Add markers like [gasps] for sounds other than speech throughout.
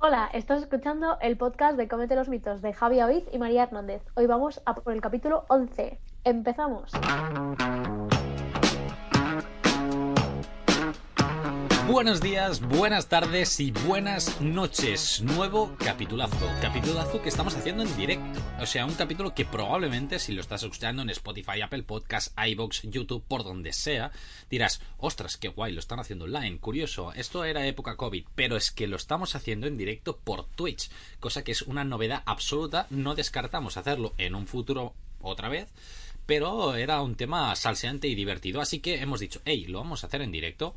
Hola, estás escuchando el podcast de Comete los mitos de Javi Oiz y María Hernández. Hoy vamos a por el capítulo 11. Empezamos. Buenos días, buenas tardes y buenas noches. Nuevo capitulazo. Capitulazo que estamos haciendo en directo. O sea, un capítulo que probablemente si lo estás escuchando en Spotify, Apple Podcasts, iBox, YouTube, por donde sea, dirás, ostras, qué guay, lo están haciendo online. Curioso, esto era época COVID, pero es que lo estamos haciendo en directo por Twitch, cosa que es una novedad absoluta. No descartamos hacerlo en un futuro otra vez pero era un tema salseante y divertido, así que hemos dicho, hey, lo vamos a hacer en directo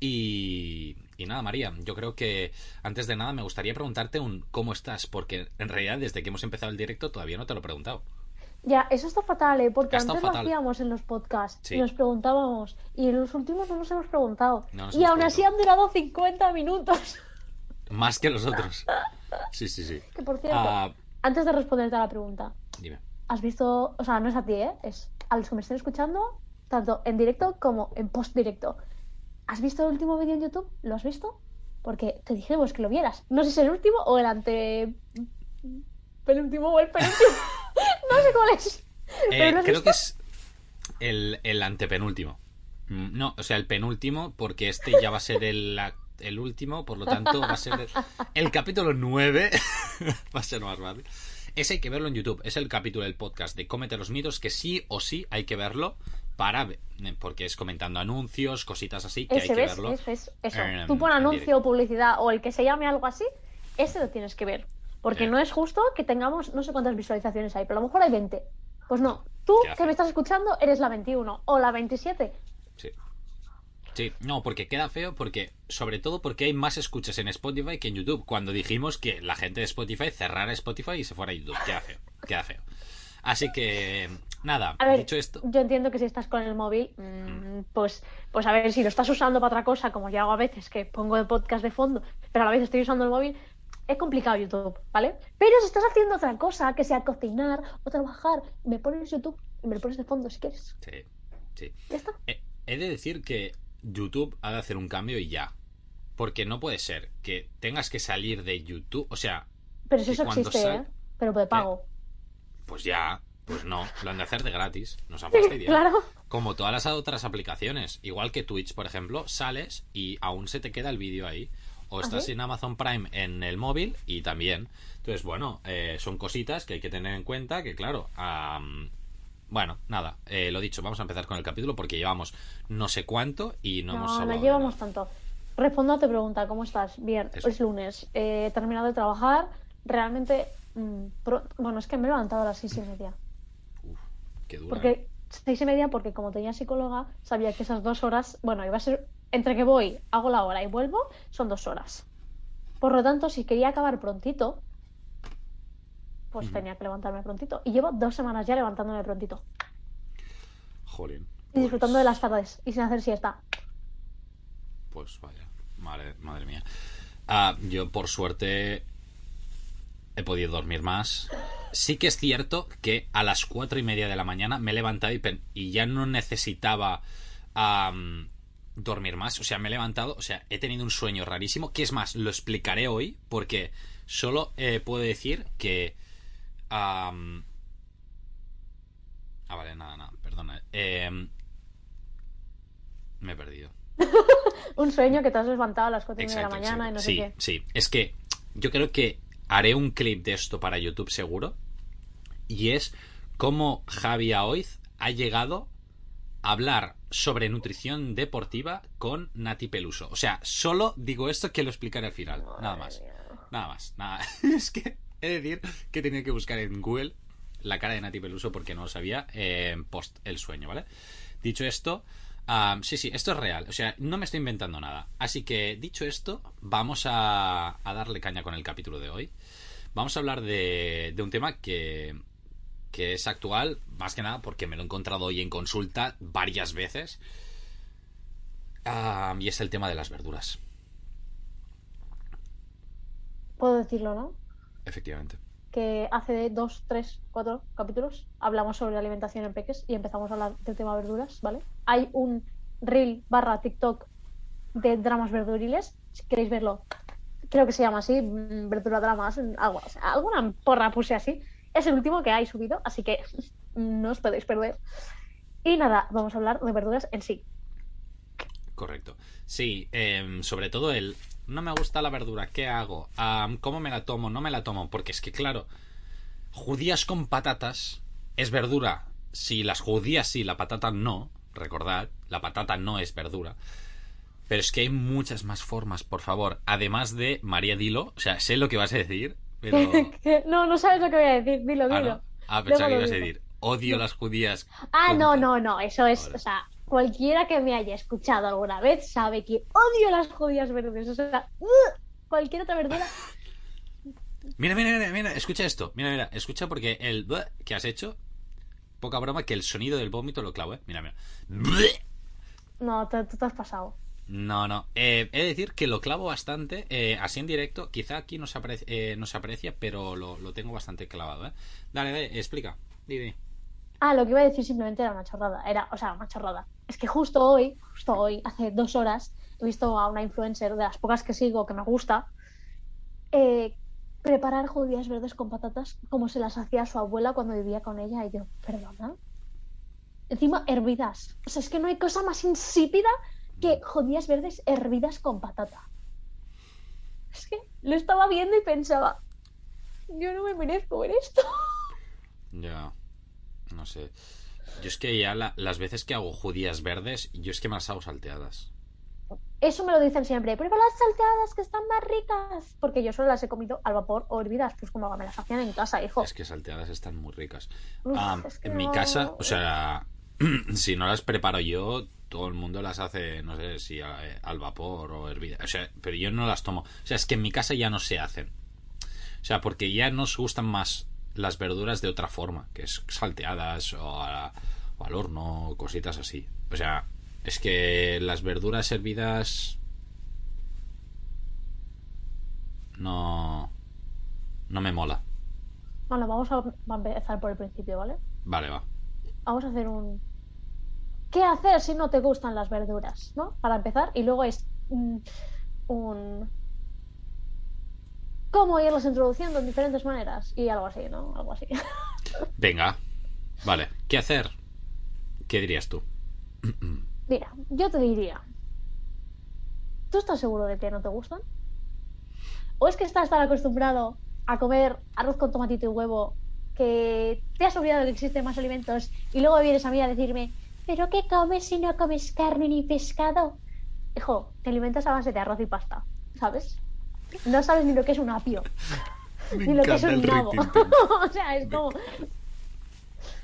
y, nada, María, yo creo que antes de nada me gustaría preguntarte un cómo estás, porque en realidad desde que hemos empezado el directo todavía no te lo he preguntado. Ya, eso está fatal, ¿eh? porque antes lo hacíamos en los podcasts y nos preguntábamos, y en los últimos no nos hemos preguntado. y aún así han durado 50 minutos. Más que los otros. Sí, sí, sí. Que por cierto, ah, antes de responderte a la pregunta, dime. ¿Has visto, o sea, no es a ti, ¿eh? Es a los que me estén escuchando, tanto en directo como en post directo. ¿Has visto el último vídeo en YouTube? ¿Lo has visto? Porque te dijimos que lo vieras. No sé si es el último o el ante. penúltimo o el penúltimo. [laughs] no sé cuál es. Eh, creo que es el, el, antepenúltimo. Mm, no, o sea, el penúltimo, porque este ya va a ser el, el último, por lo tanto va a ser el, capítulo 9. [laughs] va a ser más fácil. Ese hay que verlo en YouTube. Es el capítulo del podcast de Cómete los mitos, que sí o sí hay que verlo para porque es comentando anuncios, cositas así que hay que verlo. Eso, eso. Tú pon anuncio o publicidad o el que se llame algo así, ese lo tienes que ver. Porque no es justo que tengamos no sé cuántas visualizaciones hay, pero a lo mejor hay 20. Pues no, tú que me estás escuchando eres la 21 o la 27. Sí. Sí, no, porque queda feo, porque sobre todo porque hay más escuchas en Spotify que en YouTube. Cuando dijimos que la gente de Spotify cerrara Spotify y se fuera a YouTube, queda feo, queda feo. Así que, nada, dicho esto. Yo entiendo que si estás con el móvil, mm, pues, pues a ver, si lo estás usando para otra cosa, como yo hago a veces, que pongo el podcast de fondo, pero a la vez estoy usando el móvil, es complicado YouTube, ¿vale? Pero si estás haciendo otra cosa, que sea cocinar o trabajar, me pones YouTube y me lo pones de fondo si quieres. Sí, sí. ¿Ya está? He, de decir que YouTube ha de hacer un cambio y ya. Porque no puede ser que tengas que salir de YouTube, o sea... Pero si eso existe, ¿eh? Pero de pago. Pues ya, pues no, lo han de hacer de gratis. Nos han fastidiado. claro. Como todas las otras aplicaciones. Igual que Twitch, por ejemplo, sales y aún se te queda el vídeo ahí. O ¿Ah, estás en Amazon Prime en el móvil y también. Entonces, bueno, eh, son cositas que hay que tener en cuenta que, claro, bueno, nada, eh, lo dicho, vamos a empezar con el capítulo porque llevamos no sé cuánto y no, hemos hablado. No, llevamos tanto. Respondo a tu pregunta, ¿cómo estás? Bien, es lunes. he terminado de trabajar. Realmente Mm, bueno, es que me he levantado a las seis y media. Uf, qué dura. Porque ¿eh? seis y media, porque como tenía psicóloga, sabía que esas dos horas, bueno, iba a ser entre que voy, hago la hora y vuelvo, son dos horas. Por lo tanto, si quería acabar prontito, pues tenía que levantarme prontito. Y llevo dos semanas ya levantándome prontito. Joder. Y disfrutando de las tardes y sin hacer siesta. Pues vaya, madre, madre mía. Ah, yo por suerte he podido dormir más. Sí que es cierto que a las cuatro y media de la mañana me he levantado y, ya no necesitaba dormir más. O sea, me he levantado, o sea, he tenido un sueño rarísimo. Que es más, lo explicaré hoy porque solo eh, puedo decir que... ah, vale, nada, nada, perdona. Em, me he perdido. [laughs] un sueño que te has levantado a las cuatro y media de la mañana y no sé qué. Sí, es que yo creo que haré un clip de esto para YouTube seguro. Y es cómo Javi Aoiz ha llegado a hablar sobre nutrición deportiva con Nati Peluso. O sea, solo digo esto que lo explicaré al final. Nada más. Nada más. Nada. [laughs] es que he de decir que tenía que buscar en Google la cara de Nati Peluso porque no lo sabía en post el sueño, ¿vale? Dicho esto, sí, sí, esto es real. O sea, no me estoy inventando nada. Así que, dicho esto, vamos a, darle caña con el capítulo de hoy. Vamos a hablar de, un tema que, que es actual, más que nada porque me lo he encontrado hoy en consulta varias veces. y es el tema de las verduras. Puedo decirlo, ¿no? Efectivamente que hace dos, tres, cuatro capítulos hablamos sobre alimentación en peques y empezamos a hablar del tema verduras, ¿vale? Hay un reel barra TikTok de dramas verduriles, si queréis verlo, creo que se llama así, mm, verdura dramas, algo, o sea, alguna porra puse así. Es el último que hay subido, así que [laughs] no os podéis perder. Y nada, vamos a hablar de verduras en sí. Correcto. Sí, em, sobre todo el no me gusta la verdura, ¿qué hago? ¿Cómo me la tomo? No me la tomo. Porque es que, claro, judías con patatas es verdura. Si las judías sí, la patata no. Recordad, la patata no es verdura. Pero es que hay muchas más formas, por favor. Además de María Dilo. O sea, sé lo que vas a decir, pero. [laughs] no, no sabes lo que voy a decir, dilo, Ah, dilo. ¿no? Ah, pensaba que ibas a decir. Odio las judías. Ah, con no, no, no, eso es, o sea, cualquiera que me haya escuchado alguna vez sabe que odio las judías verdes, o sea, ¡uh! cualquier otra verdura. [laughs] Mira, mira, mira, mira, escucha esto. Mira, mira, escucha porque el que has hecho. Poca broma que el sonido del vómito lo clavo, eh. Mira, mira. No, tú te has pasado. No, no. Eh, he de decir que lo clavo bastante, eh, así en directo. Quizá aquí no se aprecia, eh, no se aprecia pero lo, lo tengo bastante clavado, ¿eh? Dale, dale, explica. Di, di. Ah, lo que iba a decir simplemente era una chorrada, era, o sea, una chorrada. Es que justo hoy, justo hoy, hace dos horas, he visto a una influencer de las pocas que sigo que me gusta, eh, preparar judías verdes con patatas como se las hacía su abuela cuando vivía con ella y yo, perdona. Encima hervidas. O sea, es que no hay cosa más insípida que judías verdes hervidas con patata. Es que lo estaba viendo y pensaba, yo no me merezco ver esto. Ya. No sé. Yo es que ya la- las veces que hago judías verdes, yo es que me las hago salteadas. Eso me lo dicen siempre. Prueba las salteadas que están más ricas. Porque yo solo las he comido al vapor o hervidas, pues como me las hacían en casa, hijo. Es que salteadas están muy ricas. Uf, Ah, es que en mi casa, o sea, [clears throat] si no las preparo yo, todo el mundo las hace, no sé si eh, al vapor o hervidas. O sea, pero yo no las tomo. O sea, es que en mi casa ya no se hacen. O sea, porque ya nos gustan más las verduras de otra forma, que es salteadas o, a- o al horno, cositas así. O sea, es que las verduras hervidas no no me mola. Bueno, vamos a, empezar por el principio, ¿vale? Vale, va. Vamos a hacer un. ¿Qué hacer si no te gustan las verduras? ¿No? Para empezar. Y luego es un. ¿Cómo irlas introduciendo en diferentes maneras? Y algo así, ¿no? Algo así. [laughs] Venga. Vale. ¿Qué hacer? ¿Qué dirías tú? [clears throat] Mira, yo te diría. ¿Tú estás seguro de que no te gustan? ¿O es que estás tan acostumbrado a comer arroz con tomatito y huevo que te has olvidado de que existen más alimentos y luego vienes a mí a decirme, ¿pero qué comes si no comes carne ni pescado? Hijo, te alimentas a base de arroz y pasta, ¿sabes? No sabes ni lo que es un apio, [laughs] ni lo que es un nabo. [laughs] o sea, es como...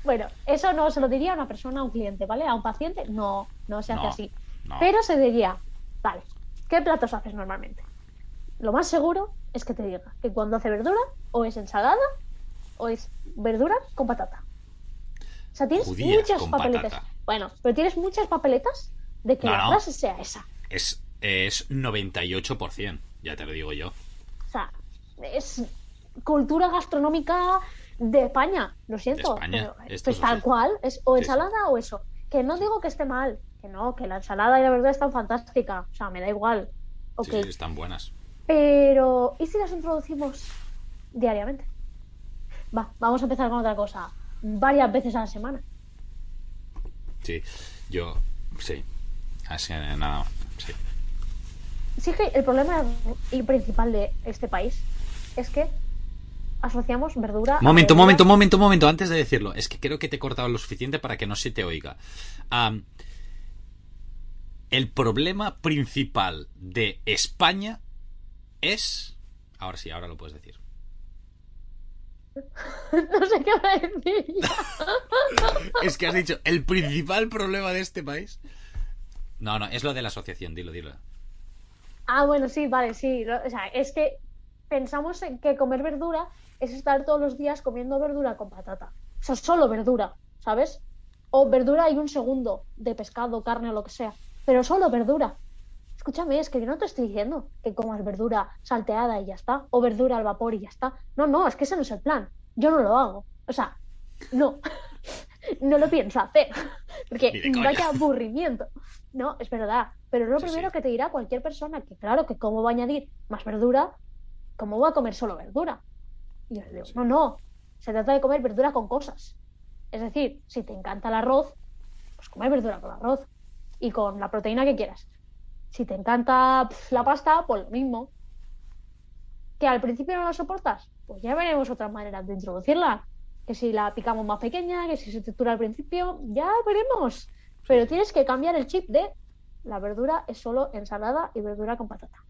Bueno, eso no se lo diría a una persona, a un cliente, ¿vale? A un paciente, no, no se hace No, así. no. Pero se diría, vale, ¿qué platos haces normalmente? Lo más seguro es que te diga que cuando hace verdura, o es ensalada, o es verdura con patata. O sea, tienes muchas con papeletas. patata. Bueno, pero tienes muchas papeletas de que No, la frase sea esa. Es, es 98%, ya te lo digo yo. O sea, es cultura gastronómica de España, lo siento. De España, pero esto pues es tal cual, es o Sí, sí. ensalada o eso. Que no digo que esté mal, que no, que la ensalada y la verdura están fantástica. O sea, me da igual. Ok. Sí, sí, están buenas. Pero, ¿y si las introducimos diariamente? Va, vamos a empezar con otra cosa. Varias veces a la semana. Sí, yo, sí. Así, nada más. Sí. Sí que el problema y principal de este país es que asociamos verdura. a Momento, verdura- momento, momento, momento. Antes de decirlo, es que creo que te he cortado lo suficiente para que no se te oiga. El problema principal de España es. Ahora sí, ahora lo puedes decir. [laughs] no sé qué va a decir. [laughs] Es que has dicho, el principal problema de este país. No, no, es lo de la asociación, dilo, dilo. Ah, bueno, sí, vale, sí. O sea, es que pensamos en que comer verdura es estar todos los días comiendo verdura con patata. O sea, solo verdura, ¿sabes? O verdura y un segundo de pescado, carne o lo que sea. Pero solo verdura. Escúchame, es que yo no te estoy diciendo que comas verdura salteada y ya está. O verdura al vapor y ya está. No, no, es que ese no es el plan. Yo no lo hago. O sea, no. [laughs] no lo pienso hacer. Porque vaya aburrimiento. No, es verdad. Pero es lo Sí, primero sí. que te dirá cualquier persona que, claro, que cómo va a añadir más verdura ¿cómo voy a comer solo verdura? Y yo le digo, no, no, se trata de comer verdura con cosas. Es decir, si te encanta el arroz, pues comer verdura con arroz y con la proteína que quieras. Si te encanta la pasta, pues lo mismo. ¿Que al principio no la soportas? Pues ya veremos otras maneras de introducirla. Que si la picamos más pequeña, que si se textura al principio, ya veremos. Pero tienes que cambiar el chip de la verdura es solo ensalada y verdura con patata.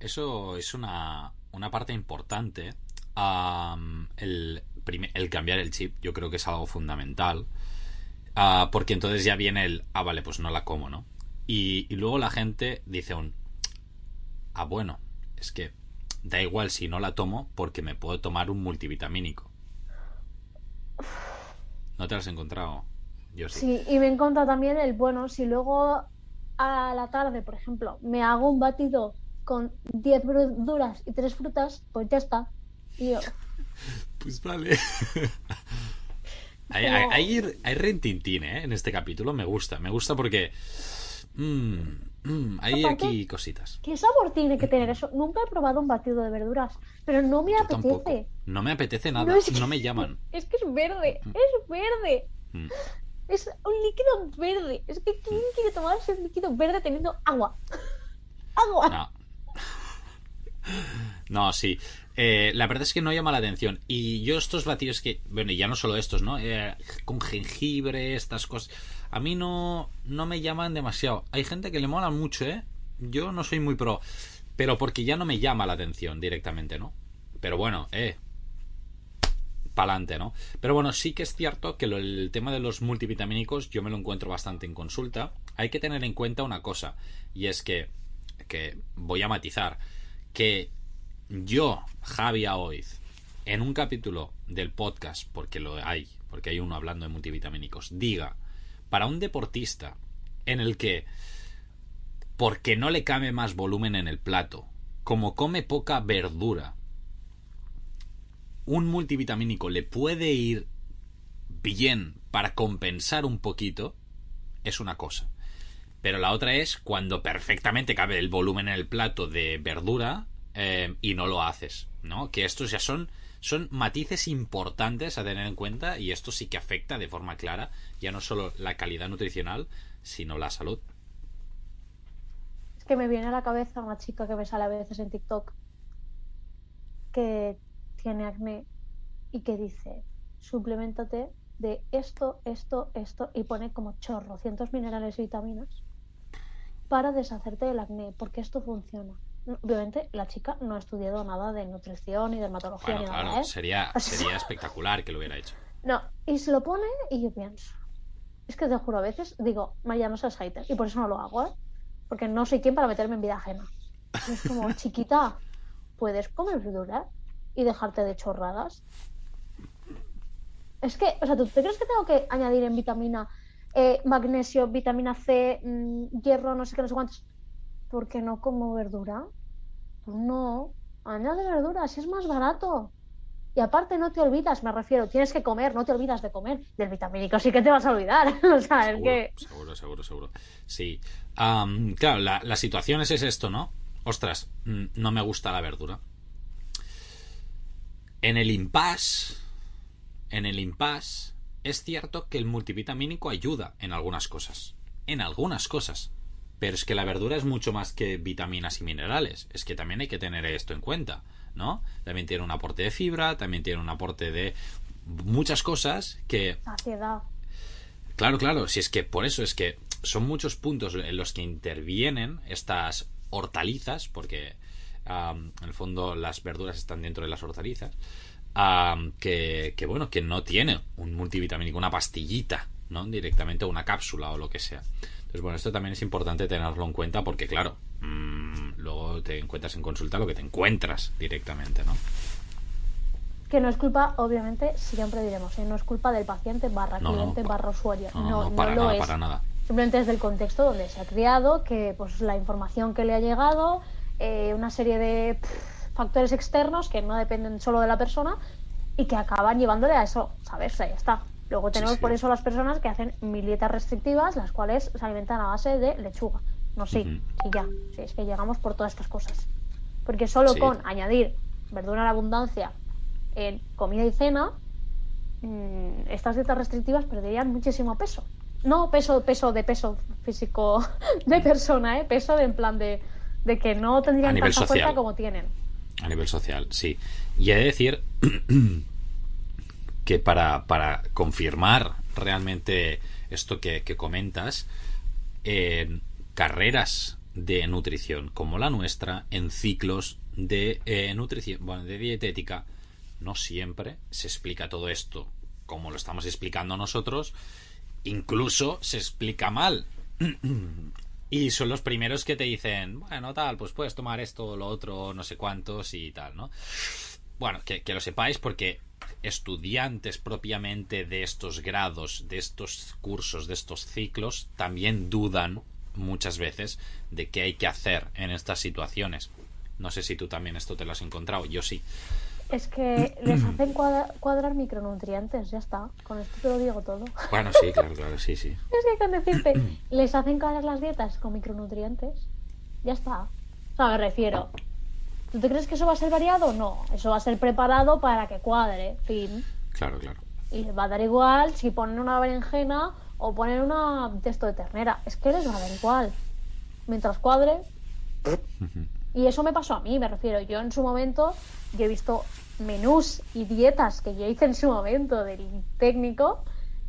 Eso es una, una parte importante. Am, el, cambiar el chip, yo creo que es algo fundamental. Ah, porque entonces ya viene el, ah, vale, pues no la como, ¿no? Y, y luego la gente dice un, ah, bueno, es que da igual si no la tomo porque me puedo tomar un multivitamínico. ¿No te has encontrado? Yo sí. Sí, y me encanta también el, bueno, si luego a la tarde, por ejemplo, me hago un batido con 10 verduras y 3 frutas, pues ya está. Y yo, [laughs] Pues vale. hay, hay, hay, hay rentintín, ¿eh? En este capítulo me gusta. Me gusta porque... mm, mm, hay Aparte- aquí cositas. ¿qué sabor tiene que tener eso? Nunca he probado un batido de verduras, pero no me Yo tampoco. apetece. No me apetece nada. No, No, es que- me llaman. [laughs] Es que es verde, es verde. Mm. Es un líquido verde. Es que ¿quién quiere tomarse un líquido verde teniendo agua? [laughs] Agua. No. No, sí. Eh, la verdad es que no llama la atención. Y yo estos batidos que, bueno, y ya no solo estos, ¿no? Eh, con jengibre, estas cosas, a mí no, no me llaman demasiado. Hay gente que le mola mucho, ¿eh? Yo no soy muy pro, pero porque ya no me llama la atención directamente, ¿no? Pero bueno, eh. Pa'lante, ¿no? Pero bueno, sí que es cierto que el tema de los multivitamínicos yo me lo encuentro bastante en consulta. Hay que tener en cuenta una cosa, y es que, que voy a matizar, que yo, Javi Aoiz, en un capítulo del podcast, porque lo hay, porque hay uno hablando de multivitamínicos, diga, para un deportista en el que, porque no le cabe más volumen en el plato, como come poca verdura, un multivitamínico le puede ir bien para compensar un poquito, es una cosa. Pero la otra es cuando perfectamente cabe el volumen en el plato de verdura eh, y no lo haces, ¿no? Que estos ya son, son matices importantes a tener en cuenta y esto sí que afecta de forma clara ya no solo la calidad nutricional, sino la salud. Es que me viene a la cabeza una chica que me sale a veces en TikTok que tiene acné y que dice, suplementate de esto, esto, esto y pone como chorro, cientos minerales y vitaminas para deshacerte del acné, porque esto funciona. Obviamente la chica no ha estudiado nada de nutrición y dermatología Bueno, ni nada, claro, ¿eh? sería, [laughs] sería espectacular que lo hubiera hecho. No, y se lo pone y yo pienso. Es que te juro, a veces digo, Maya, no seas hater. Y por eso no lo hago, ¿eh? Porque no soy quien para meterme en vida ajena. Y es como, [laughs] chiquita, puedes comer verdura y dejarte de chorradas. Es que, o sea, ¿tú te crees que tengo que añadir en vitamina eh, magnesio, vitamina C, mm, hierro, no sé qué, no sé cuántos? Porque no como verdura. Pues no, añade verdura, si es más barato. Y aparte no te olvidas, me refiero, tienes que comer, no te olvidas de comer. Del vitamínico sí que te vas a olvidar. [laughs] o sea, es Seguro, que... seguro, seguro, seguro. Sí. Claro, la, la situación es, es esto, ¿no? Ostras, mm, no me gusta la verdura. En el impasse, en el impasse, es cierto que el multivitamínico ayuda en algunas cosas. En algunas cosas. Pero es que la verdura es mucho más que vitaminas y minerales. Es que también hay que tener esto en cuenta, ¿no? También tiene un aporte de fibra, también tiene un aporte de muchas cosas que Saciedad. Claro, claro, si es que por eso es que son muchos puntos en los que intervienen estas hortalizas, porque en el fondo las verduras están dentro de las hortalizas, que, que, bueno, que no tiene un multivitamínico, una pastillita, ¿no? Directamente una cápsula o lo que sea. Entonces, bueno, esto también es importante tenerlo en cuenta porque, claro, mm, luego te encuentras en consulta lo que te encuentras directamente, ¿no? Que no es culpa, obviamente, siempre diremos, ¿eh? no es culpa del paciente barra No, no, cliente pa- barra usuario. No, No, no, no para lo nada, es. para nada. Simplemente es del contexto donde se ha criado, que pues la información que le ha llegado, eh, una serie de pff, factores externos que no dependen solo de la persona y que acaban llevándole a eso, ¿sabes? O sea, ya está. Luego tenemos sí. por eso las personas que hacen mil dietas restrictivas, las cuales se alimentan a base de lechuga. No, sí, Ujú. sí, ya. Sí, es que llegamos por todas estas cosas. Porque solo Sí. con añadir verdura en abundancia en comida y cena, mm, estas dietas restrictivas perderían muchísimo peso. No peso, peso de peso físico [laughs] de persona, ¿eh? peso de en plan de, de que no A tendrían nivel tanta social. fuerza como tienen. A nivel social, sí. Y he de decir [clears throat] que para, para confirmar realmente esto que, que comentas, en carreras de nutrición como la nuestra, en ciclos de eh, nutrición, bueno, de dietética, no siempre se explica todo esto como lo estamos explicando nosotros, incluso se explica mal. [clears throat] Y son los primeros que te dicen, bueno, tal, pues puedes tomar esto, lo otro, no sé cuántos y tal, ¿no? Bueno, que, que lo sepáis porque estudiantes propiamente de estos grados, de estos cursos, de estos ciclos, también dudan muchas veces de qué hay que hacer en estas situaciones. No sé si tú también esto te lo has encontrado, yo sí. Es que les hacen cuadra- cuadrar micronutrientes, ya está. Con esto te lo digo todo. Bueno, sí, claro, claro, sí, sí. [laughs] Es que con decirte, les hacen cuadrar las dietas con micronutrientes, ya está. O sea, me refiero. ¿Tú te crees que eso va a ser variado? No, eso va a ser preparado para que cuadre, fin. Claro, claro. Y les va a dar igual si ponen una berenjena o ponen una de esto de ternera. Es que les va a dar igual. Mientras cuadre. Y eso me pasó a mí, me refiero. Yo en su momento, yo he visto menús y dietas que yo hice en su momento del técnico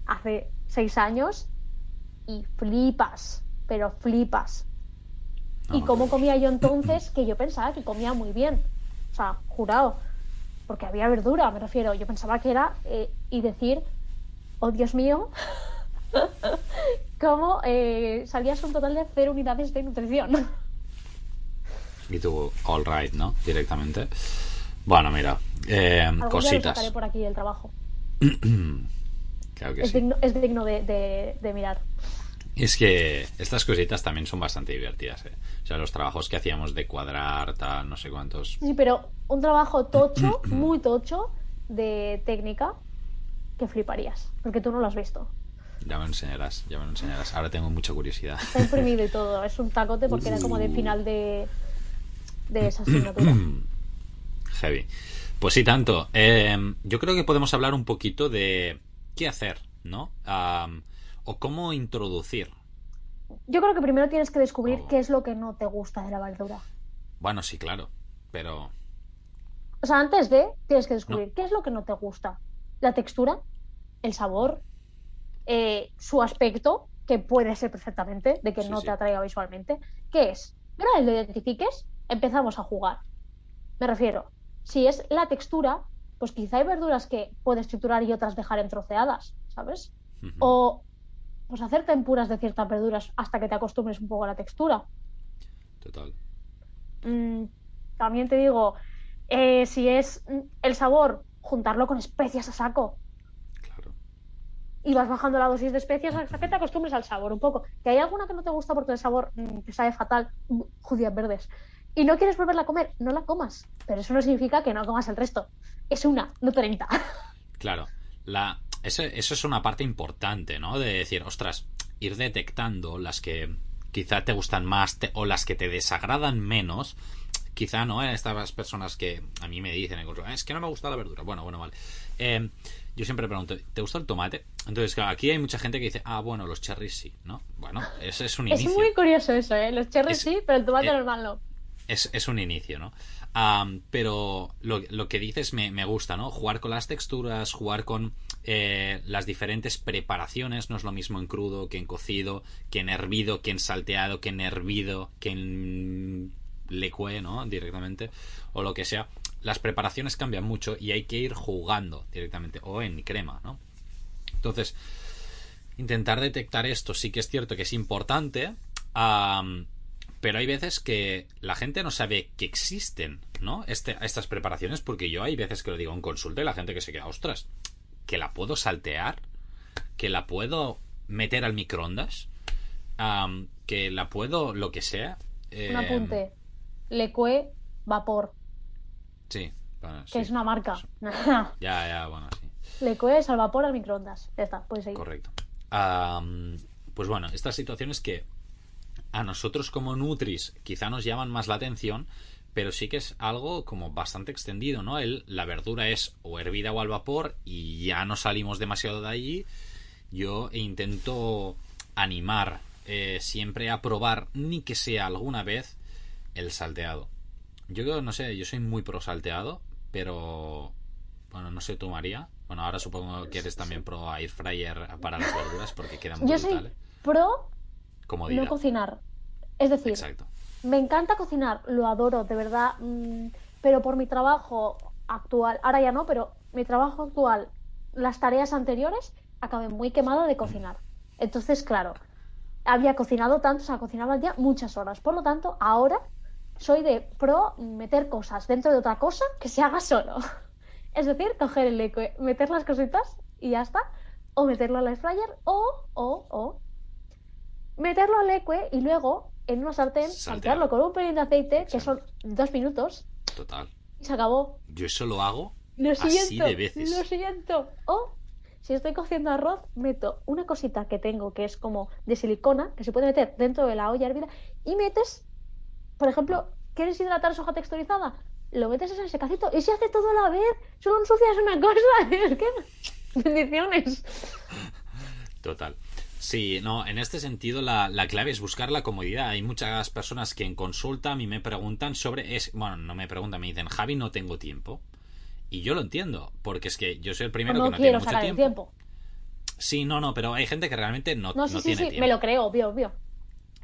hace seis años y flipas, pero flipas. y cómo comía yo entonces, [clears throat] que yo pensaba que comía muy bien. O sea, jurado. Porque había verdura, me refiero. Yo pensaba que era. eh, y decir, oh Dios mío, [laughs] cómo eh, salías un total de cero unidades de nutrición. [laughs] Y tú, all right, ¿no? Directamente. Bueno, mira, eh, lo cositas. por aquí el trabajo. [clears throat] Claro que Es sí. digno, es digno de, de- de mirar. Es que estas cositas también son bastante divertidas, ¿eh? O sea, los trabajos que hacíamos de cuadrar, tal, no sé cuántos. Sí, pero un trabajo tocho, [clears throat] muy tocho, de técnica, que fliparías. Porque tú no lo has visto. Ya me lo enseñarás, ya me lo enseñarás. Ahora tengo mucha curiosidad. Está imprimido y [laughs] todo. Es un tacote porque era como de final de, de esa asignatura. [clears throat] Heavy. Pues sí, tanto. Eh, yo creo que podemos hablar un poquito de qué hacer, ¿no? O cómo introducir. Yo creo que primero tienes que descubrir Oh. qué es lo que no te gusta de la verdura. Bueno, sí, claro. Pero O sea, antes de, tienes que descubrir qué es lo que no te gusta. La textura, el sabor, eh, su aspecto, que puede ser perfectamente, de que Sí, no sí. te atraiga visualmente. ¿Qué es? Vez lo identifiques, empezamos a jugar. Me refiero, si es la textura, pues quizá hay verduras que puedes triturar y otras dejar en troceadas, ¿sabes? O pues hacer tempuras de ciertas verduras hasta que te acostumbres un poco a la textura. total. Mm, también te digo, eh, si es el sabor, juntarlo con especias a saco. Claro. Y vas bajando la dosis de especias hasta que te acostumbres al sabor un poco. Que hay alguna que no te gusta porque el sabor mm, te sabe fatal, judías verdes. Y no quieres volverla a comer, no la comas. Pero eso no significa que no comas el resto. Es una, no 30. [laughs] Claro, la, eso, eso es una parte importante, ¿no? De decir, ostras, ir detectando las que quizá te gustan más te- o las que te desagradan menos. Quizá, ¿no? Estas personas que a mí me dicen, "Ah, es que no me gusta la verdura. Bueno, bueno, vale. Eh, yo siempre pregunto, ¿te gusta el tomate? Entonces, claro, aquí hay mucha gente que dice, ah, bueno, los cherries sí, ¿no? Bueno, ese es un Es inicio. muy curioso eso, ¿eh? Los cherries Es- sí, pero el tomate eh, normal no. Es, es un inicio, ¿no? Pero lo, lo que dices me, me gusta, ¿no? Jugar con las texturas, jugar con eh, las diferentes preparaciones, no es lo mismo en crudo que en cocido, que en hervido, que en salteado, que en hervido, que en lecue, ¿no? Directamente, o lo que sea. Las preparaciones cambian mucho y hay que ir jugando directamente, o en crema, ¿no? Entonces, intentar detectar esto sí que es cierto que es importante, pero hay veces que la gente no sabe que existen, ¿no? Este, estas preparaciones, porque yo hay veces que lo digo en consulta y la gente que se queda, ostras, que la puedo saltear, que la puedo meter al microondas, que la puedo lo que sea. Un em, apunte. Lecue Vapor, Sí, bueno, que sí. es una marca. [laughs] Ya, ya, bueno, sí. Lecue es al vapor al microondas. Ya está, puedes seguir. Correcto. Pues bueno, estas situaciones que a nosotros como Nutris quizá nos llaman más la atención, pero sí que es algo como bastante extendido, ¿no? El, la verdura es o hervida o al vapor y ya no salimos demasiado de allí. Yo intento animar eh, siempre a probar, ni que sea alguna vez, el salteado. Yo creo, no sé, yo soy muy pro salteado, pero bueno, no sé tú, María. Bueno, ahora supongo que eres también pro air fryer para las verduras porque quedan Yo soy brutales. pro Comodidad. no cocinar. Es decir, Exacto. me encanta cocinar, lo adoro, de verdad. mm, pero por mi trabajo actual, ahora ya no, pero mi trabajo actual, las tareas anteriores, acabé muy quemada de cocinar. Entonces, claro, había cocinado tanto, o sea, cocinaba al día muchas horas. Por lo tanto, ahora soy de pro meter cosas dentro de otra cosa que se haga solo. [laughs] Es decir, coger el leque, meter las cositas y ya está. O meterlo al air fryer o, o, o meterlo al leque y luego en una sartén Saltear. saltearlo con un pelín de aceite, que son dos minutos, Total. y se acabó. Yo eso lo hago Lo así siento, de veces. lo siento. O si estoy cociendo arroz, meto una cosita que tengo que es como de silicona, que se puede meter dentro de la olla hervida, y metes, por ejemplo, ¿quieres hidratar soja texturizada? Lo metes en el secacito y se hace todo a la vez. Solo ensucias una cosa. [laughs] Es que. Bendiciones. Total. Sí, no, en este sentido la, la clave es buscar la comodidad. Hay muchas personas que en consulta a mí me preguntan sobre... Es, bueno, no me preguntan, me dicen, Javi, no tengo tiempo. Y yo lo entiendo, porque es que yo soy el primero no que no tiene mucho tiempo. tiempo. Sí, no, no, pero hay gente que realmente no, No, no sí, tiene sí, tiempo. me lo creo, obvio, obvio.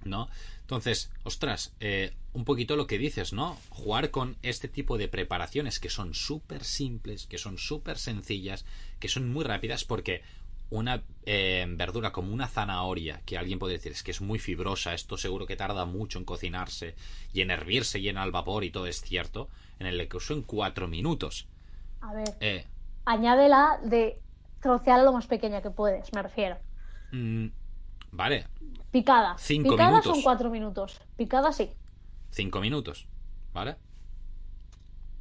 ¿no? Entonces, ostras, eh, un poquito lo que dices, ¿no? Jugar con este tipo de preparaciones que son súper simples, que son súper sencillas, que son muy rápidas, porque una eh, verdura como una zanahoria, que alguien puede decir es que es muy fibrosa, esto seguro que tarda mucho en cocinarse y en hervirse y en al vapor y todo es cierto, en el que uso en cuatro minutos. A ver, Eh, añádela de trocear lo más pequeña que puedes, me refiero. mm, vale, Picada. Cinco Picada minutos. son cuatro minutos. Picada sí. cinco minutos, ¿vale?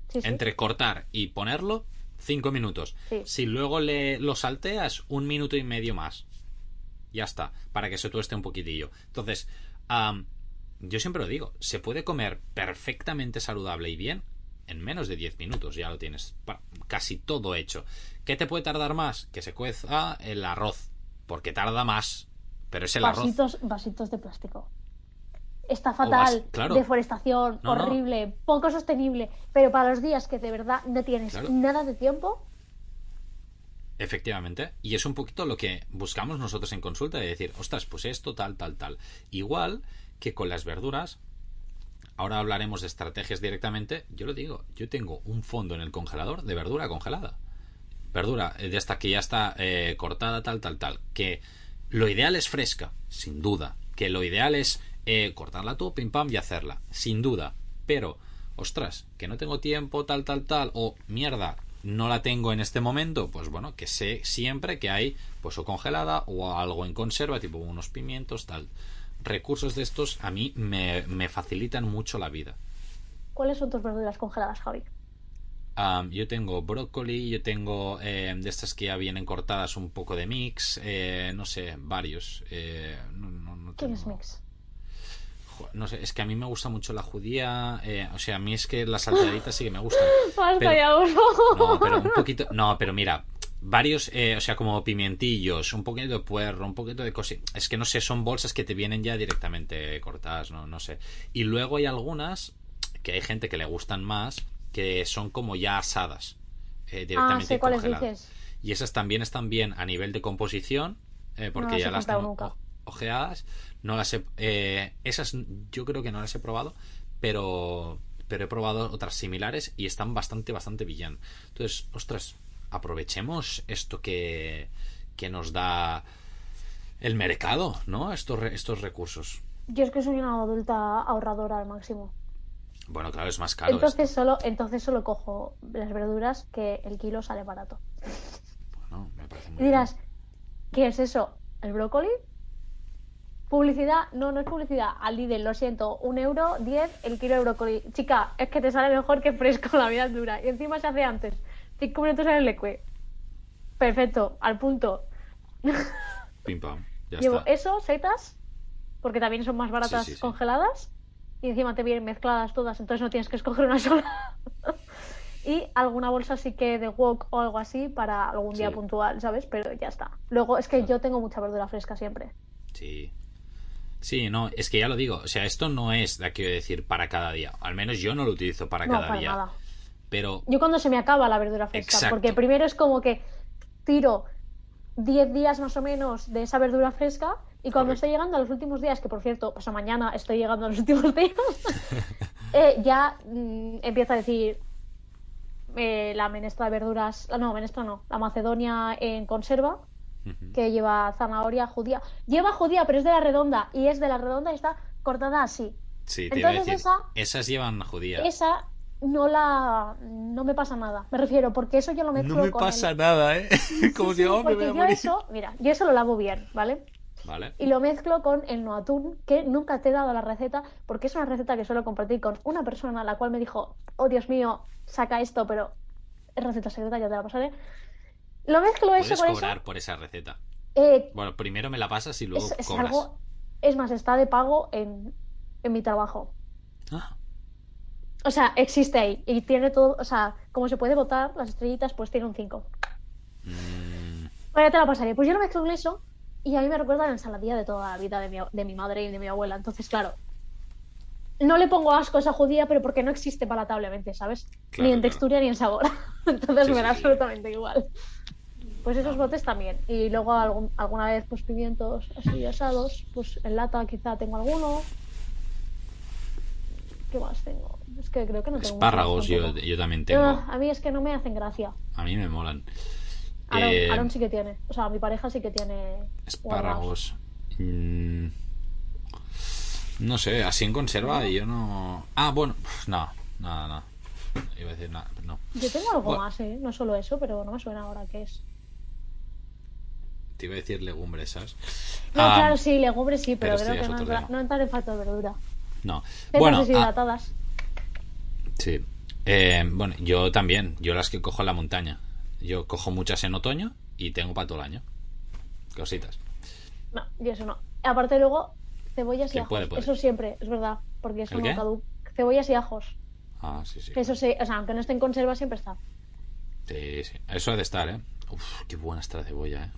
Sí, sí. Entre cortar y ponerlo, 5 minutos. Sí. Si luego le, lo salteas, un minuto y medio más. Ya está, para que se tueste un poquitillo. Entonces, am, yo siempre lo digo, se puede comer perfectamente saludable y bien en menos de 10 minutos. Ya lo tienes casi todo hecho. ¿Qué te puede tardar más? Que se cueza el arroz, porque tarda más. Pero es el arroz. Vasitos de plástico. Está fatal. vas- claro. Deforestación, No, no. horrible, poco sostenible. Pero para los días que de verdad no tienes Claro. nada de tiempo, Efectivamente. Y es un poquito lo que buscamos nosotros en consulta, de decir, ostras, pues esto, tal, tal, tal. Igual que con las verduras, ahora hablaremos de estrategias directamente, yo lo digo, yo tengo un fondo en el congelador de verdura congelada. Verdura, eh, de esta que ya está eh, cortada, tal, tal, tal. Que lo ideal es fresca, sin duda. Que lo ideal es eh, cortarla tú, pim pam, y hacerla, sin duda. Pero, ostras, que no tengo tiempo, tal, tal, tal, o mierda, no la tengo en este momento, pues bueno, que sé siempre que hay, pues o congelada o algo en conserva, tipo unos pimientos, tal. Recursos de estos a mí me, me facilitan mucho la vida. ¿cuáles son tus verduras congeladas, Javi? Am, yo tengo brócoli, yo tengo eh, de estas que ya vienen cortadas un poco de mix, eh, no sé, varios. eh, no, no- no ¿Quién es Mix? No sé, es que a mí me gusta mucho la judía, eh, o sea, a mí es que las saltaditas sí que me gustan. [laughs] Pero- ya. No, pero un poquito, no, pero mira, varios, eh, o sea, como pimientillos, un poquito de puerro, un poquito de cosas. Es que no sé, son bolsas que te vienen ya directamente cortadas, no, no sé. Y luego hay algunas que hay gente que le gustan más, que son como ya asadas, eh, Ah, directamente sé cuáles congeladas. dices. Y esas también están bien a nivel de composición, eh, porque las ya las tengo nunca. Ojeadas. No las he, eh, esas yo creo que no las he probado, pero, pero he probado otras similares y están bastante, bastante bien. Entonces, ostras, aprovechemos esto que, que nos da el mercado, ¿no? Estos, esestos recursos. Yo es que soy una adulta ahorradora al máximo. Bueno, claro, es más caro. entonces solo, entonces solo cojo las verduras que el kilo sale barato. Bueno, me parece muy Y dirás, ¿qué es eso? ¿El brócoli? ¿Publicidad? No, no es publicidad. Al Lidl, lo siento, un euro, diez el kilo de brócoli. Chica, es que te sale mejor que fresco [laughs] la vida dura. Y encima se hace antes. Cinco minutos en el lecue. Perfecto, al punto. [laughs] Pim pam, ya Llevo está. eso, setas, porque también son más baratas Sí, sí, sí. congeladas. y encima te vienen mezcladas todas, entonces no tienes que escoger una [laughs] sola. y alguna bolsa sí que de wok o algo así para algún día puntual, ¿sabes? Pero ya está. Luego es que yo tengo mucha verdura fresca siempre. Sí. Sí, no, es que ya lo digo. O sea, esto no es, de quiero decir, para cada día. Al menos yo no lo utilizo para no, cada para día. nada. Pero Yo cuando se me acaba la verdura fresca, Exacto. porque primero es como que tiro 10 días más o menos de esa verdura fresca y cuando Correcto. estoy llegando a los últimos días, que por cierto, pues mañana estoy llegando a los últimos [laughs] días, eh, ya mm, empiezo a decir eh, la menestra de verduras, no, menestra no, la macedonia en conserva, Que lleva zanahoria judía. Lleva judía, pero es de la redonda y es de la redonda y está cortada así. Sí, te iba a Entonces decir. esa- Esas llevan judía. Esa no la no me pasa nada. Me refiero, porque eso yo lo mezclo No me con pasa el- nada, ¿eh? [laughs] [laughs] Como Sí, si, oh, me voy a yo eso, mira, yo eso lo lavo bien, ¿vale? Vale. Y lo mezclo con el no atún, que nunca te he dado la receta, porque es una receta que suelo compartir con una persona, la cual me dijo, oh Dios mío, saca esto, pero es receta secreta, ya te la pasaré. Lo mezclo eso Puedes con cobrar eso. por esa receta. eh, Bueno, primero me la pasas y luego es, es cobras. algo, es más, está de pago en, en mi trabajo. Ah, O sea, existe ahí y tiene todo, o sea, como se puede votar las estrellitas, pues tiene un 5. mm, Bueno, ya te la pasaré. Pues yo lo mezclo con eso y a mí me recuerda la ensaladilla de toda la vida de mi, de mi madre y de mi abuela. Entonces, claro, no le pongo asco a esa judía, pero porque no existe palatablemente, ¿sabes? Claro, ni en claro. textura ni en sabor. [laughs] Entonces Sí, me da sí. absolutamente igual. Pues esos botes también. Y luego algún- alguna vez, pues pimientos así asados. Pues en lata quizá tengo alguno. ¿Qué más tengo? Es que creo que no tengo. espárragos yo, yo también tengo. Ah, a mí es que no me hacen gracia. A mí me molan. Aaron, Eh, Aaron sí que tiene. O sea, mi pareja sí que tiene. Espárragos. Mm, no sé, así en conserva yo no. Ah, bueno, no, nada, nada. Iba a decir nada, pero no. Yo tengo algo Bueno. más, ¿eh? No solo eso, pero no me suena ahora qué es. Te iba a decir legumbres, ¿sabes? No, Ah, claro, sí, legumbres sí, pero, pero creo que no entra, no entra en falta de verdura. No. Setas Bueno, ah, deshidratadas. sí. Eh, bueno, yo también. Yo las que cojo en la montaña. Yo cojo muchas en otoño y tengo para todo el año. Cositas. No, yo eso no. Aparte luego, cebollas y ajos. puede, puede. Eso siempre, es verdad, porque es ¿El como qué? caduc. Cebollas y ajos. Ah, sí, sí. Eso sí, o sea, aunque no esté en conserva, siempre está. Sí, sí. Eso ha de estar, ¿eh? Uf, qué buena está la cebolla, ¿eh?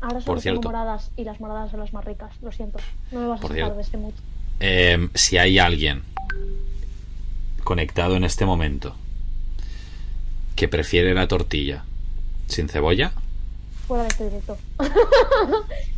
Ahora Por solo tengo cierto. moradas y las moradas son las más ricas, lo siento. No me vas a Por sacar cierto. de este mood. Eh, si hay alguien conectado en este momento que prefiere la tortilla sin cebolla, Fuera de este directo. [laughs]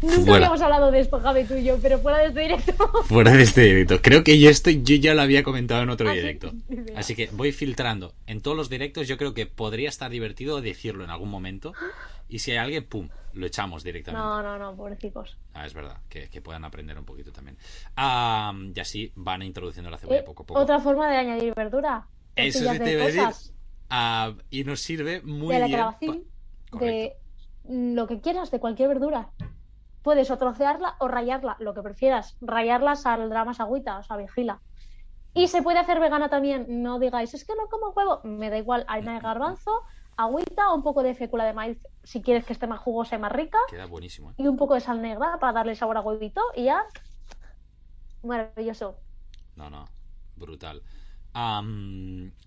Nunca Fuera. habíamos hablado de esto, Javi, tú y yo, pero fuera de este directo. [laughs] fuera de este directo. Creo que yo esto yo ya lo había comentado en otro directo. Así que voy filtrando. En todos los directos yo creo que podría estar divertido decirlo en algún momento. [gasps] Y si hay alguien, ¡pum! Lo echamos directamente. No, no, no, pobrecicos. Ah, es verdad, que, que puedan aprender un poquito también. Ah, y así van introduciendo la cebolla Eh, poco a poco. Otra forma de añadir verdura. Eso sí te de iba a decir. cosas. Ah, y nos sirve muy de la bien. calabacín, de mm, lo que quieras, de cualquier verdura. Puedes o trocearla o rayarla, lo que prefieras. Rayarla saldrá más agüita, o sea, vigila. Y se puede hacer vegana también. No digáis, es que no como huevo. Me da igual, harina de garbanzo, agüita o un poco de fécula de maíz si quieres que esté más jugosa y más rica. Queda buenísimo. ¿eh? Y un poco de sal negra para darle sabor a huevito y ya. Maravilloso. No, no, brutal.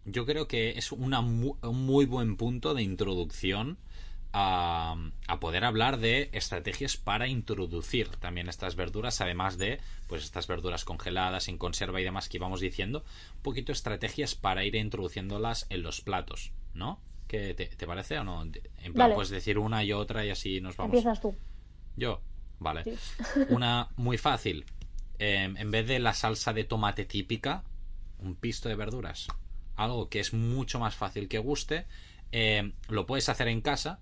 Yo creo que es una mu- un muy buen punto de introducción a, a poder hablar de estrategias para introducir también estas verduras, además de pues estas verduras congeladas, en conserva y demás que íbamos diciendo, un poquito estrategias para ir introduciéndolas en los platos, ¿no? ¿Qué te, te parece o no? En plan, Dale. puedes decir una y otra y así nos vamos. Empiezas tú. Yo, vale. Sí. [laughs] Una muy fácil. Eh, en vez de la salsa de tomate típica, un pisto de verduras. Algo que es mucho más fácil que guste. Eh, lo puedes hacer en casa,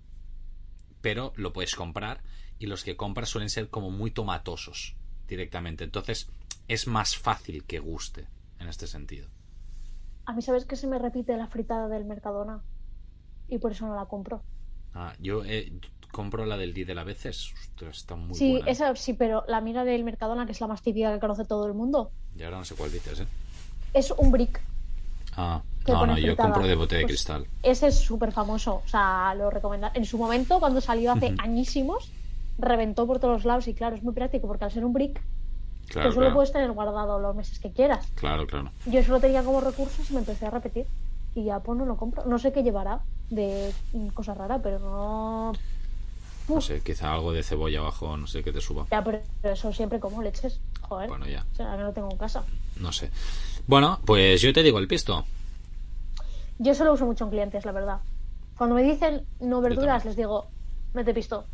pero lo puedes comprar. Y los que compras suelen ser como muy tomatosos directamente. Entonces es más fácil que guste en este sentido. A mí, ¿sabes que se me repite la fritada del Mercadona? Y por eso no la compro. Ah, yo eh, compro la del Lidl a veces. Ostras, está muy sí, buena. esa sí, pero la amiga del Mercadona, que es la más típica que conoce todo el mundo, Y ahora no sé cuál dices, ¿eh? es un brick. Ah, no, no, yo fritada. compro de bote de Pues, cristal. Ese es súper famoso, o sea, lo recomiendo. En su momento, cuando salió hace añísimos, reventó por todos lados y claro, es muy práctico porque al ser un brick, Claro, Tú solo claro. puedes tener guardado los meses que quieras. Claro, claro. Yo solo tenía como recursos y me empecé a repetir. Y ya pues no lo compro. No sé qué llevará de mm, cosa rara, pero no. No sé, quizá algo de cebolla abajo, no sé qué te suba. Ya, pero eso siempre como leches. Joder. Bueno, ya, O sea, no tengo en casa. no sé. Bueno, pues yo te digo el pisto. Yo solo uso mucho en clientes, la verdad. Cuando me dicen no verduras, les digo, mete pisto.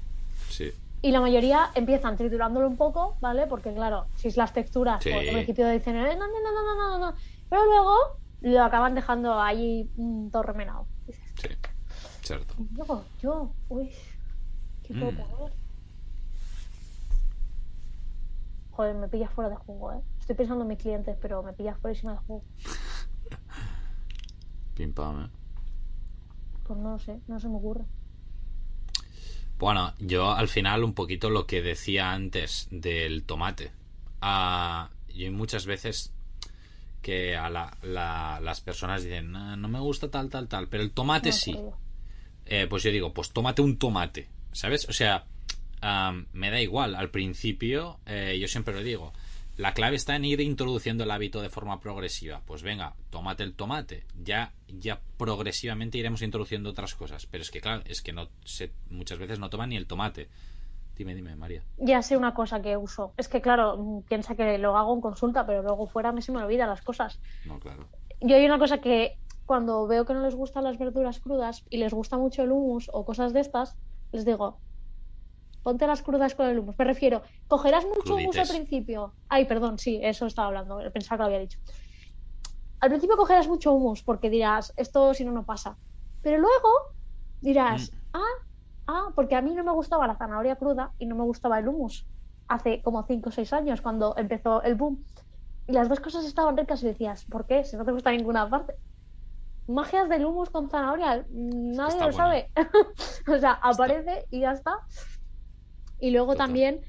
Sí. Y la mayoría empiezan triturándolo un poco, ¿vale? Porque claro, si es las texturas, Sí. pues al principio dicen, eh, no, no, no, no, no, no, no. Pero luego lo acaban dejando ahí mm, todo remenado. Luego, yo, uy, ¿qué puedo Mm. poner? Joder, me pillas fuera de juego, ¿eh? Estoy pensando en mis clientes, pero me pillas fuera de juego. [laughs] Pim pam, ¿eh? Pues no sé, no se me ocurre. Bueno, yo al final un poquito lo que decía antes del tomate. Ah, yo muchas veces que a la- la- las personas dicen, "Ah, no me gusta tal, tal, tal, pero el tomate No, sí. creo. Eh, pues yo digo, pues tómate un tomate, ¿sabes? O sea, me da igual. Al principio, eh, yo siempre lo digo, la clave está en ir introduciendo el hábito de forma progresiva. Pues venga, tómate el tomate. Ya, ya progresivamente iremos introduciendo otras cosas. Pero es que, claro, es que no se, muchas veces no toman ni el tomate. Dime, dime, María. Ya sé una cosa que uso. Es que, claro, piensa que lo hago en consulta, pero luego fuera a mí se me olvidan las cosas. No, claro. Yo hay una cosa que cuando veo que no les gustan las verduras crudas y les gusta mucho el hummus o cosas de estas, les digo, ponte las crudas con el hummus. Me refiero, cogerás mucho hummus al Crudites. principio. Ay, perdón, sí, eso estaba hablando, pensaba que lo había dicho. Al principio cogerás mucho hummus porque dirás, esto si no, no pasa. Pero luego dirás, ah, ah, porque a mí no me gustaba la zanahoria cruda y no me gustaba el hummus. Hace como 5 o 6 años cuando empezó el boom. Y las dos cosas estaban ricas y decías, ¿por qué? Si no te gusta ninguna parte. Magias del hummus con zanahoria, mm, nadie está lo buena. sabe. [laughs] o sea, aparece y ya está. Y luego Total. también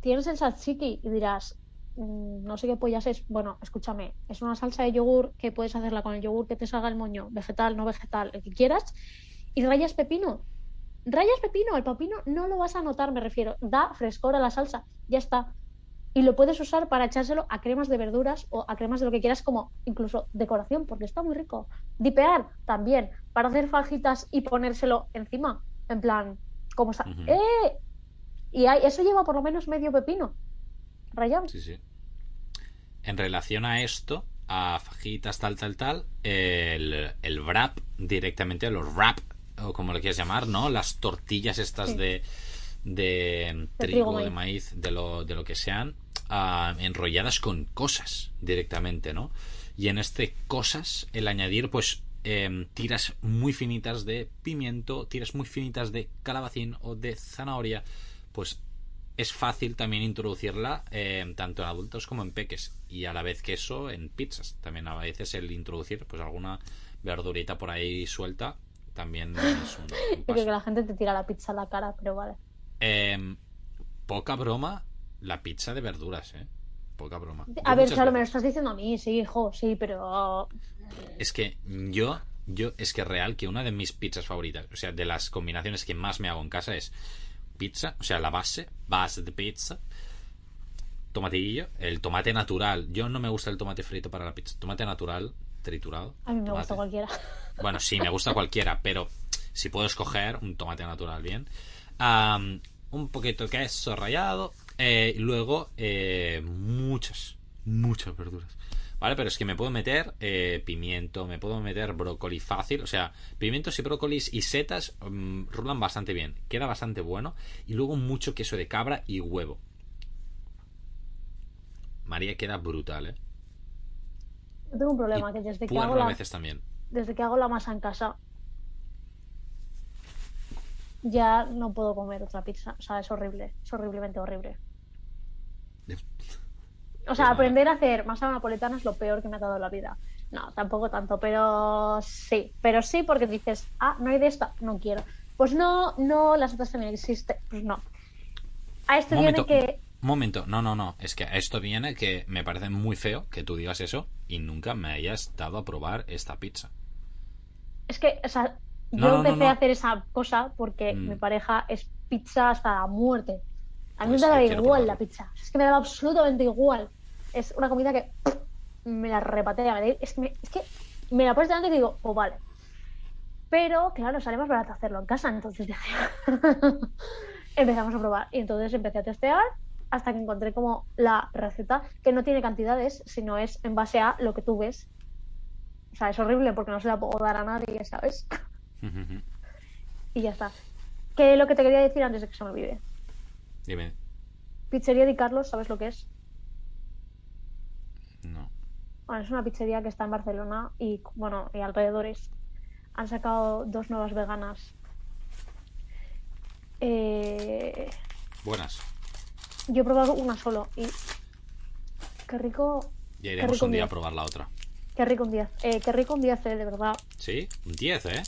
tienes el tzatziki y dirás, mm, no sé qué pollas es. Bueno, escúchame, es una salsa de yogur que puedes hacerla con el yogur que te salga el moño, vegetal, no vegetal, el que quieras. Y rayas pepino. Rayas pepino, el pepino no lo vas a notar, me refiero. Da frescor a la salsa, ya está. Y lo puedes usar para echárselo a cremas de verduras o a cremas de lo que quieras, como incluso decoración, porque está muy rico. Dipear también, para hacer fajitas y ponérselo encima. En plan, como está. ¡Eh! Y hay- eso lleva por lo menos medio pepino. Rayado. Sí, sí. En relación a esto, a fajitas, tal, tal, tal, el, el wrap directamente, los wrap, o como lo quieras llamar, ¿no? Las tortillas estas Sí. de, de trigo, trigo, de maíz, de lo, de lo que sean, enrolladas con cosas directamente, ¿no? Y en este cosas, el añadir, pues, em, tiras muy finitas de pimiento, tiras muy finitas de calabacín o de zanahoria, pues es fácil también introducirla eh, tanto en adultos como en peques y a la vez que eso en pizzas también a veces el introducir pues alguna verdurita por ahí suelta también es un, [laughs] un paso. que la gente te tira la pizza a la cara, pero vale. Em, poca broma la pizza de verduras eh poca broma Yo A ver, claro, me lo estás diciendo a mí, sí, hijo, sí, pero. es que yo yo es que real que una de mis pizzas favoritas o sea de las combinaciones que más me hago en casa es pizza o sea la base base de pizza tomatillo el tomate natural yo no me gusta el tomate frito para la pizza tomate natural triturado A mí me tomate. gusta cualquiera. bueno sí me gusta cualquiera pero si puedo escoger un tomate natural bien un poquito de queso rallado eh, luego eh, muchas muchas verduras ¿Vale? Pero es que me puedo meter eh, pimiento, me puedo meter brócoli fácil. O sea, pimientos y brócolis y setas mm, rulan bastante bien. Queda bastante bueno. Y luego mucho queso de cabra y huevo. María queda brutal, ¿eh? Yo tengo un problema, Y que desde que, hago a la, veces también. desde que hago la masa en casa, ya no puedo comer otra pizza. O sea, es horrible, es horriblemente horrible. O sea, nada. aprender a hacer masa napoletana es lo peor que me ha dado la vida. No, tampoco tanto, pero sí. Pero sí porque dices, ah, no hay de esta, no quiero. Pues no, no, las otras también existen. Pues no. A esto Momento, viene que... momento, no, no, no. Es que a esto viene que me parece muy feo que tú digas eso y nunca me hayas dado a probar esta pizza. Es que, o sea, yo No, no, no, empecé no. a hacer esa cosa porque Mm. mi pareja es pizza hasta la muerte. A mí Pues me daba sí, quiero igual probarlo. la pizza. Es que me daba absolutamente igual. Es una comida que me la repatea. me da- Es que, me, es que me la pones delante y digo, oh, vale. Pero, claro, sale más barato hacerlo en casa. Entonces dije, [laughs] empezamos a probar. Y entonces empecé a testear hasta que encontré como la receta, que no tiene cantidades, sino es en base a lo que tú ves. O sea, es horrible porque no se la puedo dar a nadie, ¿sabes? [laughs] y ya está. Que lo que te quería decir antes de que se me olvide. Dime. Pizzería Di Carlos, ¿sabes lo que es? No. Bueno, es una pizzería que está en Barcelona y, bueno, y alrededores. Han sacado dos nuevas veganas. Eh, Buenas. yo he probado una solo y qué rico, Ya iremos rico un día a probar la otra. qué rico un 10. Eh, qué rico un 10, eh, de verdad. ¿Sí? Un 10, ¿eh?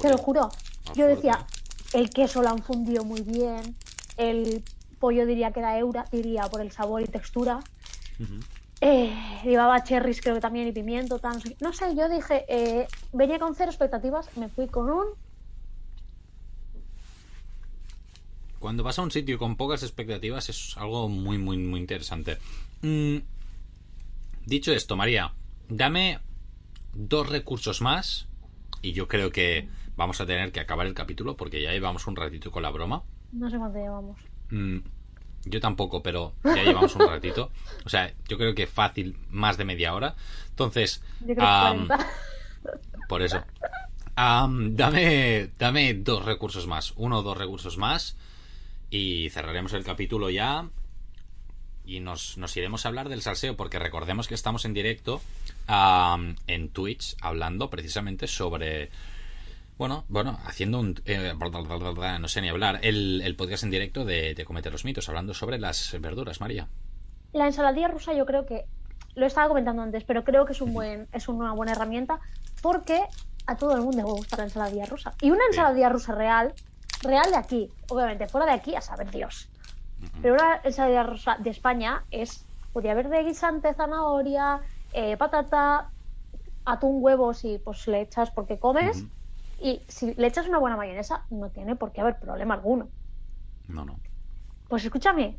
Te lo juro. Ah, Yo decía, fuerte. el queso lo han fundido muy bien. El pollo diría que era eura, diría por el sabor y textura. Eh, llevaba cherries creo que también y pimiento, sé. No sé, yo dije, eh, venía con cero expectativas, me fui con un... Cuando vas a un sitio con pocas expectativas es algo muy, muy, muy interesante. Mm, dicho esto, María, dame dos recursos más y yo creo que vamos a tener que acabar el capítulo porque ya llevamos un ratito con la broma. No sé cuánto llevamos. Mm, yo tampoco, pero ya llevamos un ratito. O sea, yo creo que fácil, más de media hora. Entonces, Yo creo que am, 40. por eso. Am, dame, dame dos recursos más. Uno o dos recursos más. Y cerraremos el capítulo ya. Y nos, nos iremos a hablar del salseo. Porque recordemos que estamos en directo en Twitch hablando precisamente sobre. Bueno, bueno, haciendo un. eh, no sé ni hablar. El, el podcast en directo de, de Cometer los Mitos, hablando sobre las verduras, María. La ensaladilla rusa yo creo que, lo estaba comentando antes, pero creo que es, un buen, es una buena herramienta porque a todo el mundo le gusta la ensaladilla rusa. Y una ensaladilla rusa real, real de aquí, obviamente, fuera de aquí a saber Dios. Pero una ensaladilla rusa de España es judía verde, guisante, zanahoria, eh, patata, atún, huevos y pues le echas porque comes. Y si le echas una buena mayonesa, no tiene por qué haber problema alguno. No, no. Pues escúchame,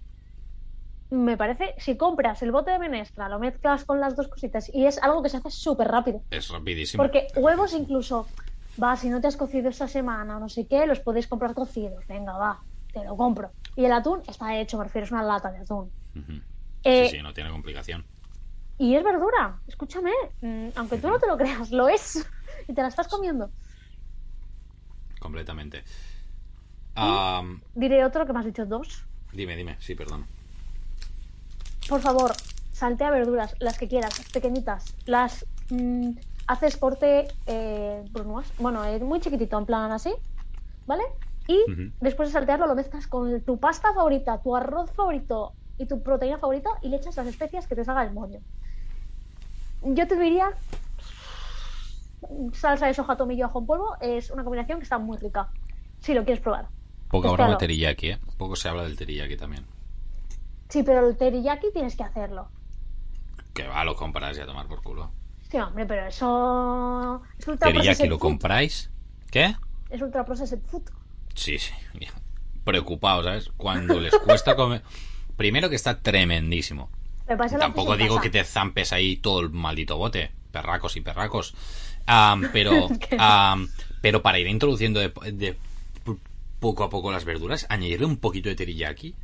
me parece, si compras el bote de menestra, lo mezclas con las dos cositas y es algo que se hace súper rápido. Es rapidísimo. Porque huevos incluso, va, si no te has cocido esta semana o no sé qué, los podéis comprar cocidos. Venga, va, te lo compro. Y el atún está hecho, me refiero, es una lata de atún. Ujú. Eh, Sí, sí, no tiene complicación. Y es verdura, escúchame, mm, aunque tú no te lo creas, lo es. [laughs] Y te la estás comiendo. Completamente. Am, Diré otro que me has dicho dos. dime, dime. Sí, perdón. Por favor, saltea verduras, las que quieras, pequeñitas. Las mm, haces corte eh, bueno, eh, muy chiquitito, en plan así, ¿vale? Y después de saltearlo lo mezclas con tu pasta favorita, tu arroz favorito y tu proteína favorita y le echas las especias que te salga el moño. Yo te diría salsa de soja, tomillo, ajo en polvo es una combinación que está muy rica. Si lo quieres probar. Poco broma claro. teriyaki, ¿eh? Poco se habla del teriyaki también. Sí, pero el teriyaki tienes que hacerlo. Que va, lo compráis y a tomar por culo. Sí, hombre, pero eso es ultra ¿Teriyaki lo food. compráis? ¿Qué? Es ultra processed food. Sí, sí. Preocupado, ¿sabes? Cuando les cuesta comer... [laughs] Primero que está tremendísimo. Tampoco digo que te zampes ahí todo el maldito bote. Perracos y perracos. Pero, [laughs] pero para ir introduciendo de, de poco a poco las verduras, añadirle un poquito de teriyaki,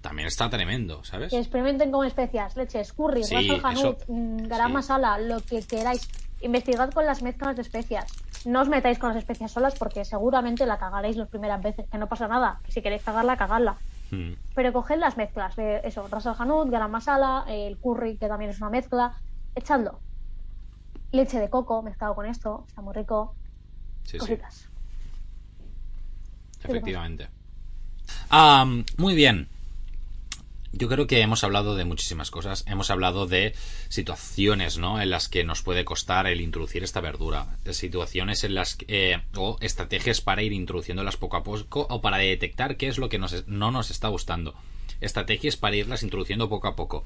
también está tremendo, ¿sabes? Que experimenten con especias, leches, curry, Sí, ras al hanout, eso- mm, garam sí. masala, lo que queráis. Investigad con las mezclas de especias. No os metáis con las especias solas porque seguramente la cagaréis las primeras veces, que no pasa nada. Que si queréis cagarla, cagadla. Mm, Pero coged las mezclas de eso, ras al hanout, garam masala, el curry, que también es una mezcla. Echadlo. Leche de coco mezclado con esto, está muy rico. sí, sí. Cositas. Efectivamente. Am, muy bien. Yo creo que hemos hablado de muchísimas cosas. Hemos hablado de situaciones, ¿no? En las que nos puede costar el introducir esta verdura. Situaciones en las que, eh, o estrategias para ir introduciéndolas poco a poco o para detectar qué es lo que nos- no nos está gustando. Estrategias para irlas introduciendo poco a poco.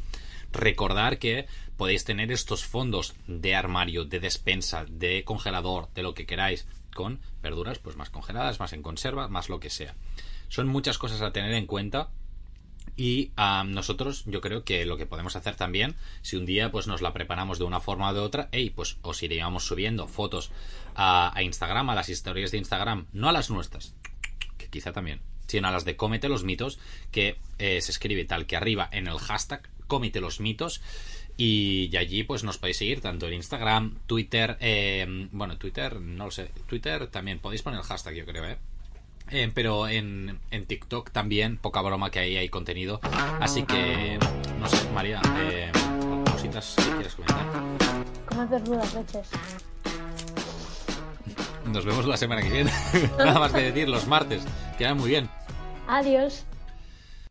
Recordar que podéis tener estos fondos de armario, de despensa, de congelador, de lo que queráis, con verduras pues más congeladas, más en conserva, más lo que sea. Son muchas cosas a tener en cuenta y a nosotros yo creo que lo que podemos hacer también, si un día pues nos la preparamos de una forma o de otra, hey, pues os iríamos subiendo fotos a, Instagram, a las historias de Instagram, no a las nuestras, que quizá también, sino a las de Cómete los mitos, que eh, se escribe tal que arriba en el hashtag Cómete los mitos. Y, allí pues nos podéis seguir tanto en Instagram, Twitter, eh, bueno, Twitter, no lo sé, Twitter también podéis poner el hashtag yo creo, ¿eh? Eh, pero en, en, TikTok también, poca broma que ahí hay contenido. Así que, no sé, María, eh, cositas que quieres comentar. Comed verduras, leches. Nos vemos la semana que viene. [laughs] Nada más que decir, los martes. Queda muy bien. Adiós.